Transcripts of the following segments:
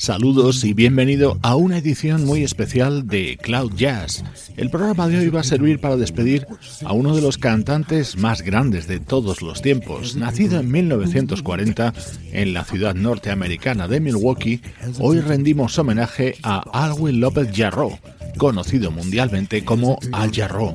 Saludos y bienvenido a una edición muy especial de Cloud Jazz. El programa de hoy va a servir para despedir a uno de los cantantes más grandes de todos los tiempos. Nacido en 1940 en la ciudad norteamericana de Milwaukee, hoy rendimos homenaje a Alwin López Jarro, conocido mundialmente como Al Jarro.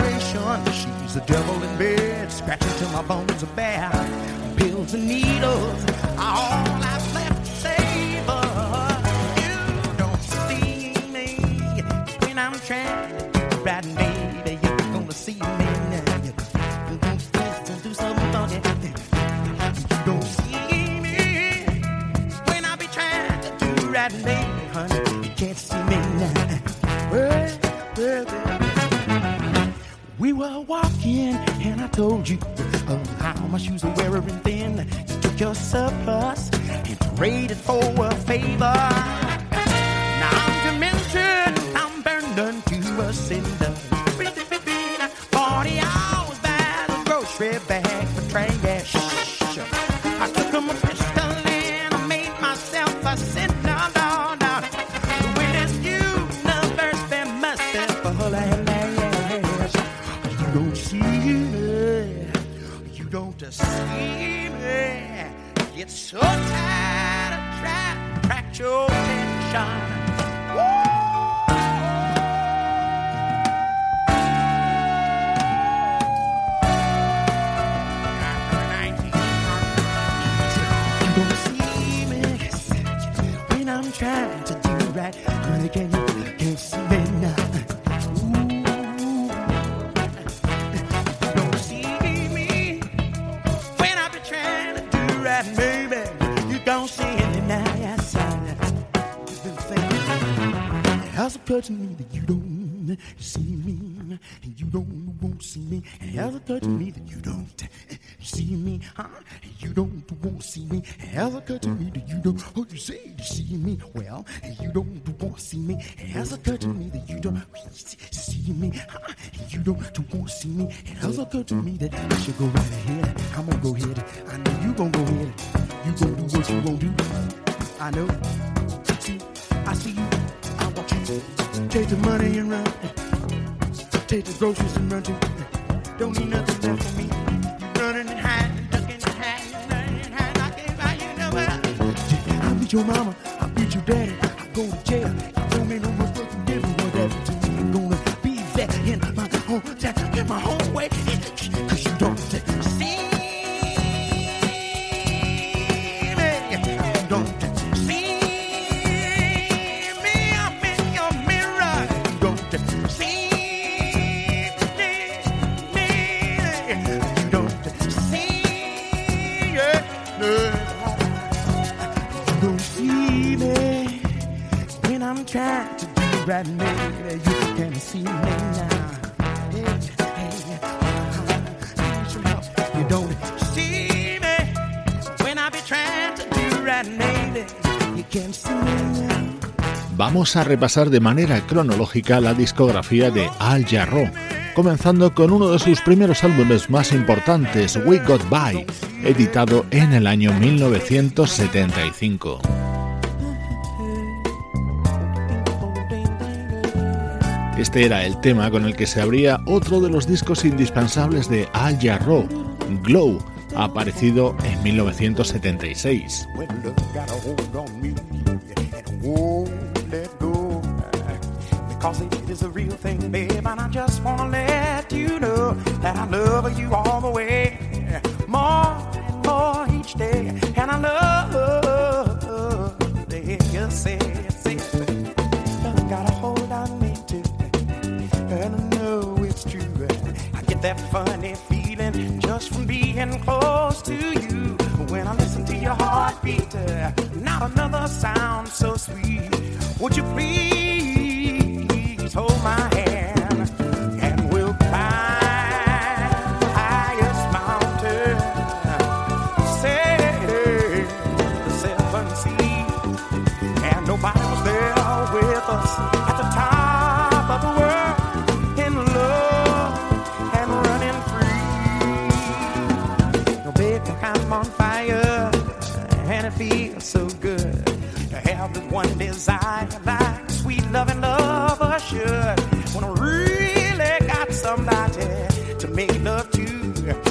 one. She's the devil in bed, scratching till my bones are bare. Pills and needles are all I've left. We were walking, and I told you of how my shoes were wearing thin. You took your surplus and traded for a favor. Now I'm demented, I'm burned unto a cinder. Forty hours by the grocery bag. to see me Get so tired of trying to crack your attention. That you don't see me, and you don't won't see me. And it touching me that you don't see me, huh? And you don't won't see me. And it touching me that you don't? Oh, you say you see me, well, and you don't won't see me. And it touching me that you don't see me, huh? And you don't won't see me. And it touching me that I should go right ahead? I'm gonna go ahead. I know you gonna go ahead. You gonna do what you gonna do. I know. I see you. I want you. Take the money and run. Take the groceries and run too. Don't need nothing left for me. Running and hiding, ducking and hiding, running and hiding. I can't find you nowhere. I beat your mama. I beat your daddy. I go to jail. Told me no more fucking different. What that to me? I'm gonna be there in my hometown, Vamos a repasar de manera cronológica la discografía de Al Jarreau, comenzando con uno de sus primeros álbumes más importantes, We Got By, editado en el año 1975. Este era el tema con el que se abría otro de los discos indispensables de Al Jarreau, Glow, aparecido en 1976. That funny feeling just from being close to you. When I listen to your heartbeat, uh, not another sound so sweet. Would you please? hold my hand have the one desire like sweet loving love should. When I really got somebody to make love to,